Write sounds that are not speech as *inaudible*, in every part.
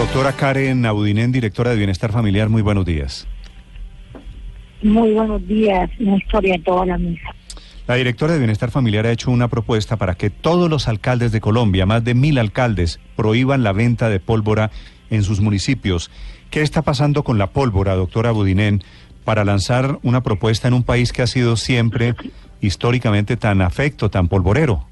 Doctora Karen Audinen, directora de Bienestar Familiar, muy buenos días. Muy buenos días, Néstor, y a toda la mesa. La directora de Bienestar Familiar ha hecho una propuesta para que todos los alcaldes de Colombia, más de mil alcaldes, prohíban la venta de pólvora en sus municipios. ¿Qué está pasando con la pólvora, doctora Budinen, para lanzar una propuesta en un país que ha sido siempre históricamente tan afecto, tan polvorero?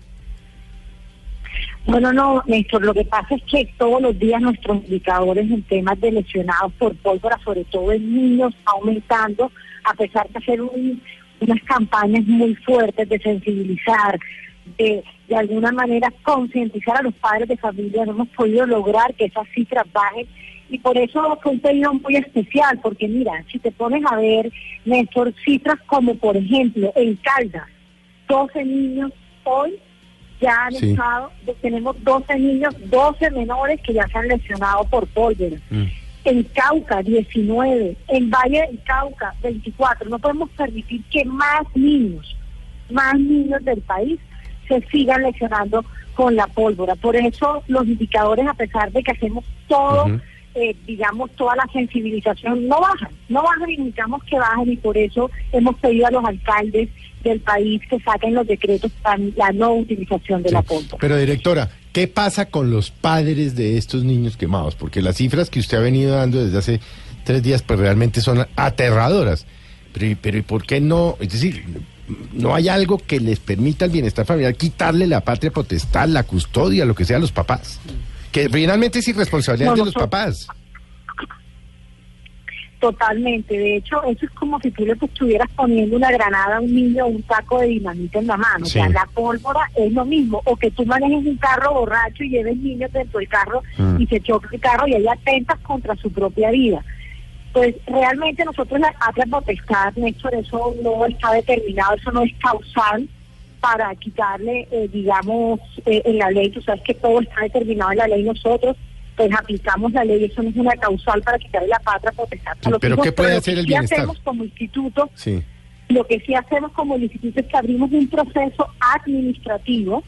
Bueno, no, Néstor, lo que pasa es que todos los días nuestros indicadores en temas de lesionados por pólvora, sobre todo en niños, aumentando, a pesar de hacer unas campañas muy fuertes de sensibilizar, de de alguna manera concientizar a los padres de familia, no hemos podido lograr que esas cifras bajen. Y por eso fue un pedido muy especial, porque mira, si te pones a ver, Néstor, cifras como por ejemplo en Caldas, 12 niños hoy ya han estado, tenemos 12 niños, 12 menores que ya se han lesionado por pólvora. Mm. En Cauca, 19. En Valle del Cauca, 24. No podemos permitir que más niños, más niños del país se sigan lesionando con la pólvora. Por eso los indicadores, a pesar de que hacemos todo, eh, digamos, toda la sensibilización, no bajan, no bajan y necesitamos que bajen y por eso hemos pedido a los alcaldes del país que saquen los decretos para la no utilización de la pólvora. Pero directora, ¿qué pasa con los padres de estos niños quemados? Porque las cifras que usted ha venido dando desde hace tres días, pues realmente son aterradoras. Pero, pero ¿y por qué no? Es decir, no hay algo que les permita al bienestar familiar quitarle la patria potestad, la custodia, lo que sea a los papás. Que finalmente es irresponsabilidad de los papás. Totalmente, de hecho, eso es como si tú le estuvieras poniendo una granada a un niño o un taco de dinamita en la mano. O sea, la pólvora es lo mismo. O que tú manejes un carro borracho y lleves niños dentro del carro mm. y se choque el carro y ahí atentas contra su propia vida. Pues realmente nosotros la patria potestad, Néstor, eso no está determinado, eso no es causal para quitarle, eh, digamos, eh, en la ley, tú sabes que todo está determinado en la ley, nosotros pues aplicamos la ley, eso no es una causal para quitarle la patria potestad. pero ¿qué puede hacer el bienestar? hacemos como instituto, lo que sí hacemos como instituto es que abrimos un proceso administrativo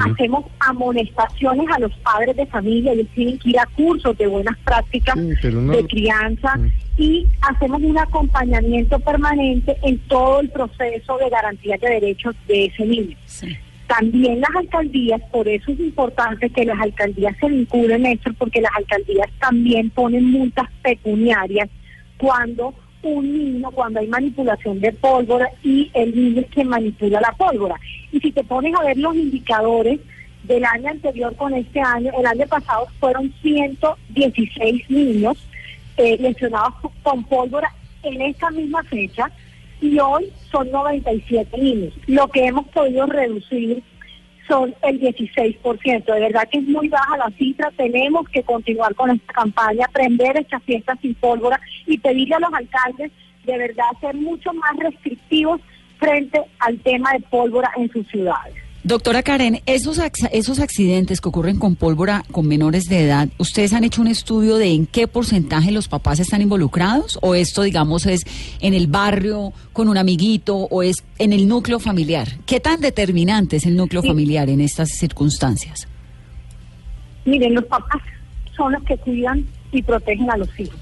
Hacemos amonestaciones a los padres de familia, ellos tienen que ir a cursos de buenas prácticas de crianza mm. Y hacemos un acompañamiento permanente en todo el proceso de garantía de derechos de ese niño. También las alcaldías, por eso es importante que las alcaldías se vinculen esto, porque las alcaldías también ponen multas pecuniarias cuando un niño cuando hay manipulación de pólvora y el niño es quien manipula la pólvora. Y si te pones a ver los indicadores del año anterior con este año, el año pasado fueron 116 niños eh, lesionados con pólvora en esta misma fecha y hoy son 97 niños. Lo que hemos podido reducir son el 16%. De verdad que es muy baja la cifra. Tenemos que continuar con esta campaña, aprender estas fiestas sin pólvora y pedirle a los alcaldes de verdad ser mucho más restrictivos frente al tema de pólvora en sus ciudades. Doctora Karen, esos, esos accidentes que ocurren con pólvora con menores de edad, ¿ustedes han hecho un estudio de en qué porcentaje los papás están involucrados? ¿O esto, digamos, es en el barrio con un amiguito o es en el núcleo familiar? ¿Qué tan determinante es el núcleo familiar en estas circunstancias? Miren, los papás son los que cuidan y protegen a los hijos.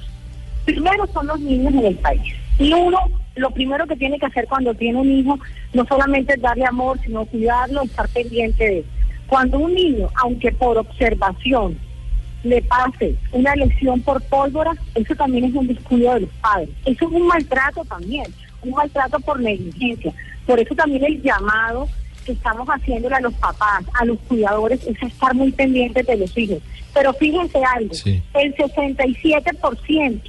Primero son los niños en el país. Y uno lo primero que tiene que hacer cuando tiene un hijo no solamente es darle amor, sino cuidarlo, estar pendiente de él. Cuando un niño, aunque por observación le pase una lesión por pólvora, eso también es un descuido de los padres. Eso es un maltrato también, un maltrato por negligencia. Por eso también el llamado que estamos haciéndole a los papás, a los cuidadores, es estar muy pendientes de los hijos. Pero fíjense algo, el 67%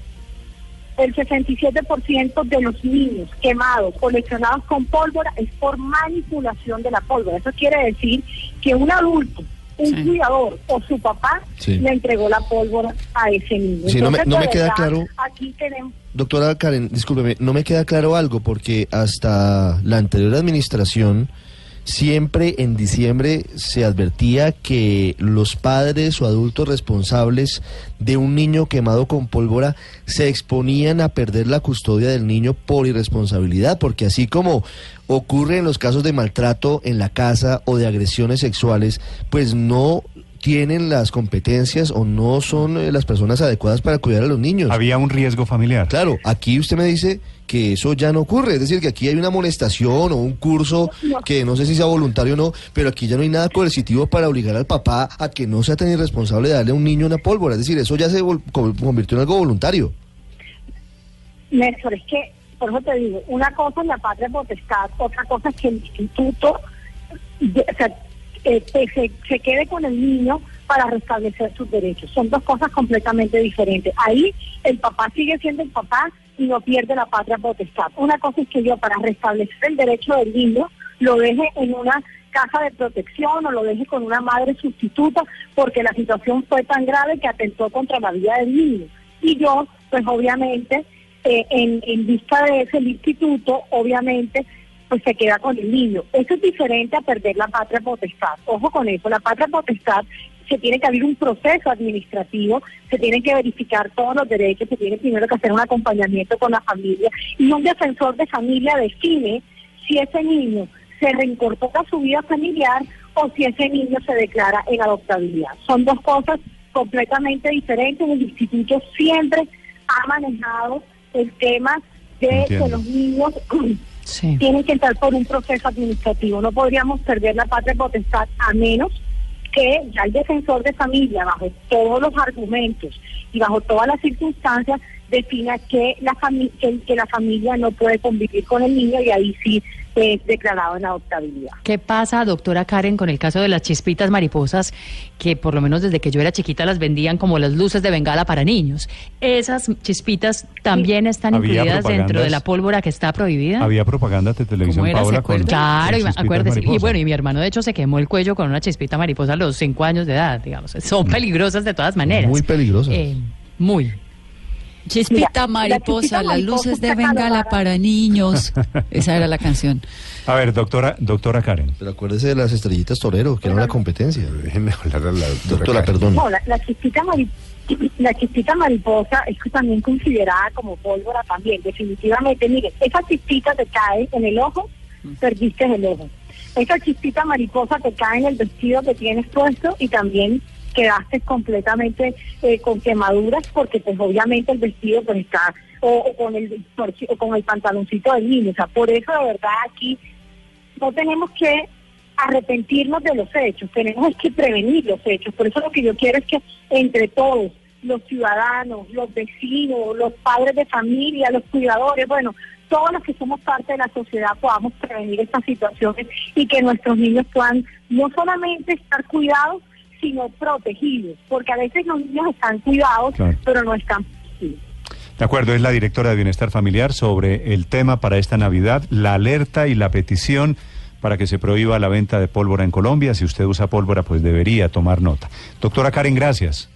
el 67% de los niños quemados o lesionados con pólvora es por manipulación de la pólvora. Eso quiere decir que un adulto, un cuidador o su papá le entregó la pólvora a ese niño. no me, queda claro. Doctora Karen, discúlpeme, no me queda claro algo porque hasta la anterior administración Siempre en diciembre se advertía que los padres o adultos responsables de un niño quemado con pólvora se exponían a perder la custodia del niño por irresponsabilidad, porque así como ocurre en los casos de maltrato en la casa o de agresiones sexuales, pues no tienen las competencias o no son eh, las personas adecuadas para cuidar a los niños. Había un riesgo familiar. Claro, aquí usted me dice que eso ya no ocurre, es decir, que aquí hay una amonestación o un curso que no sé si sea voluntario o no, pero aquí ya no hay nada coercitivo para obligar al papá a que no sea tan irresponsable de darle a un niño una pólvora, es decir, eso ya se convirtió en algo voluntario. Néstor, es que, por eso te digo, una cosa es la patria potestad, otra cosa es que el instituto se, se quede con el niño para restablecer sus derechos. Son dos cosas completamente diferentes. Ahí el papá sigue siendo el papá y no pierde la patria potestad. Una cosa es que yo para restablecer el derecho del niño lo deje en una casa de protección o lo deje con una madre sustituta porque la situación fue tan grave que atentó contra la vida del niño. Y yo, pues obviamente, eh, en, en vista de ese instituto, obviamente, pues se queda con el niño. Eso es diferente a perder la patria potestad. Ojo con eso, la patria potestad se tiene que abrir un proceso administrativo, se tienen que verificar todos los derechos, se tiene primero que hacer un acompañamiento con la familia y un defensor de familia define si ese niño se reincorpora a su vida familiar o si ese niño se declara en adoptabilidad. Son dos cosas completamente diferentes. El instituto siempre ha manejado el tema de que los niños *clears throat* tienen que entrar por un proceso administrativo. No podríamos perder la patria potestad a menos que ya el defensor de familia, bajo todos los argumentos y bajo todas las circunstancias, defina que la, que, la familia no puede convivir con el niño y ahí sí es declarado en adoptabilidad. ¿Qué pasa, doctora Karen, con el caso de las chispitas mariposas, que por lo menos desde que yo era chiquita las vendían como las luces de bengala para niños? ¿Esas chispitas también están incluidas dentro de la pólvora que está prohibida? Había propaganda de televisión, Paola, con, Claro, acuérdese. Y bueno, y mi hermano de hecho se quemó el cuello con una chispita mariposa a los cinco años de edad, digamos. *laughs* Son peligrosas de todas maneras. Muy peligrosas. Eh, muy. Chispita mariposa, las luces de bengala para niños. Esa era la canción. A ver, doctora, doctora Karen. Pero acuérdese de las estrellitas torero, que era la competencia. *laughs* Déjenme hablar la doctora, perdón. No, la, chispita la chispita mariposa es también considerada como pólvora también, definitivamente. Mire, esa chispita te cae en el ojo, perdiste el ojo. Esa chispita mariposa te cae en el vestido que tienes puesto y también quedaste completamente eh, con quemaduras porque pues obviamente el vestido pues está o, con el o con el pantaloncito del niño, o sea, por eso de verdad aquí no tenemos que arrepentirnos de los hechos, tenemos que prevenir los hechos, por eso lo que yo quiero es que entre todos los ciudadanos, los vecinos, los padres de familia, los cuidadores, bueno, todos los que somos parte de la sociedad podamos prevenir estas situaciones y que nuestros niños puedan no solamente estar cuidados, sino protegidos, porque a veces los niños están cuidados, pero no están protegidos. De acuerdo, es la directora de Bienestar Familiar sobre el tema para esta Navidad, la alerta y la petición para que se prohíba la venta de pólvora en Colombia. Si usted usa pólvora, pues debería tomar nota. Doctora Karen, gracias.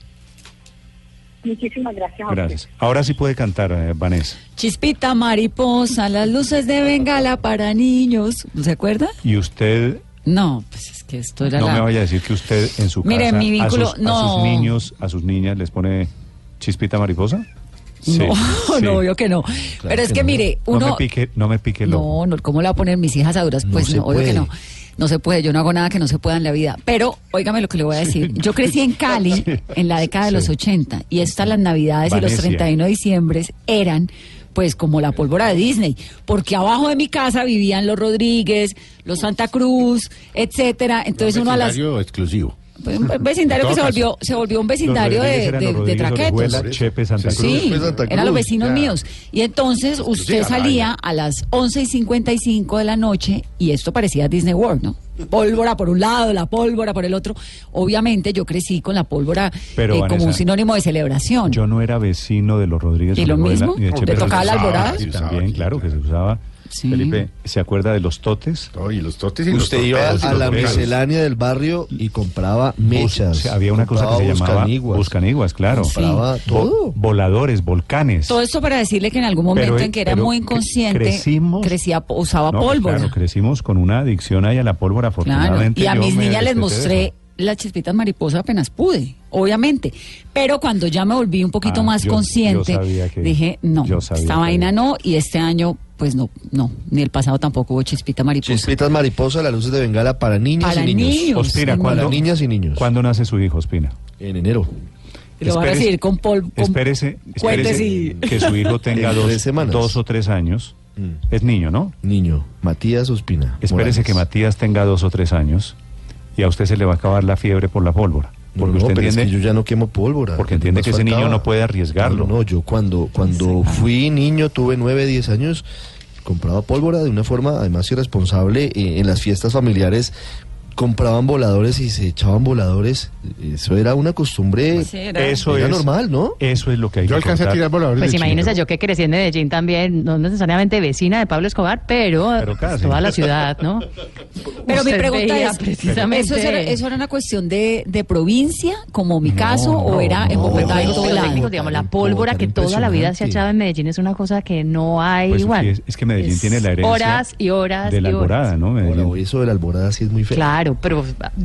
Muchísimas gracias. Gracias. Ahora sí puede cantar, eh, Vanessa. Chispita mariposa, las luces de Bengala para niños. ¿Se acuerda? Y usted no, pues es que esto era No me vaya a decir que usted en su Mire, casa mi vínculo, a, sus, no. a sus niños, a sus niñas les pone chispita mariposa. no, *laughs* no, obvio que no. Pero es que, mire, uno... No me pique, no me pique No, no, ¿cómo le va a poner mis hijas a duras? Pues no, obvio que no. No se puede, yo no hago nada que no se pueda en la vida. Pero, óigame lo que le voy a decir. Yo crecí en Cali *laughs* en la década de los 80 y estas las navidades y los 31 de diciembre eran pues como la pólvora de Disney, porque abajo de mi casa vivían los Rodríguez, los Santa Cruz, etcétera. Entonces uno a las exclusivo. Pues, un vecindario que se volvió, se volvió un vecindario de, de, traquetos. sí, eran los vecinos míos. Y entonces usted salía a las 11 y 55 de la noche y esto parecía Disney World, ¿no? Pólvora por un lado, la pólvora por el otro. Obviamente yo crecí con la pólvora eh, como un sinónimo de celebración. Yo no era vecino de los Rodríguez. ¿Y lo mismo? ¿Te tocaba la alborada? También, claro, que se usaba Felipe, ¿se acuerda de los totes? Oye, los totes y Usted iba a la miscelánea del barrio y compraba mechas. había una cosa que se llamaba buscaniguas, claro. Compraba todo. voladores, volcanes. Todo esto para decirle que en algún momento en que era muy inconsciente, crecimos, crecía, usaba pólvora. Claro, crecimos con una adicción ahí a la pólvora, afortunadamente. Y a mis niñas les mostré las chispitas mariposa apenas pude, obviamente. Pero cuando ya me volví un poquito ah, más consciente, dije, no, esta vaina no, y este año pues no, no, ni el pasado tampoco hubo chispita mariposa. Chispitas mariposa, las luces de bengala para niñas y niños. niños. Ospina, para niñas y niños. ¿Cuándo nace su hijo, Ospina? En enero. Lo van a recibir con polvo. Espérese, espérese que su hijo *laughs* tenga dos, dos, o tres años. Mm. Es niño, ¿no? Niño. Matías Ospina. Espérese que Matías tenga dos o tres años y a usted se le va a acabar la fiebre por la pólvora. Porque usted entiende, que yo ya no quemo pólvora. Porque entiende que ese niño no puede arriesgarlo. No, yo cuando, cuando fui niño, tuve nueve, diez años, compraba pólvora de una forma además irresponsable eh, en las fiestas familiares compraban voladores y se echaban voladores. Eso era una costumbre. Pues eso era normal, ¿no? Eso es lo que hay yo que alcancé a tirar voladores. Pues imagínese yo que crecí en Medellín también, no necesariamente vecina de Pablo Escobar, pero, toda la ciudad, ¿no? Pero mi pregunta es, precisamente... ¿eso, era, ¿eso era una cuestión de, de provincia, como mi caso, o era en Bogotá en todo lado? Digamos, la pólvora que toda la vida se ha echado en Medellín es una cosa que no hay pues igual. Es, que Medellín tiene la herencia horas y horas de la alborada, ¿no? Medellín. eso de la alborada sí es muy feo. Claro, pero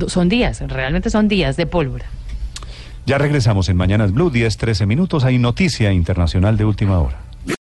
son días, realmente son días de pólvora. Ya regresamos en Mañanas Blue, 10, 13 minutos. Hay noticia internacional de última hora.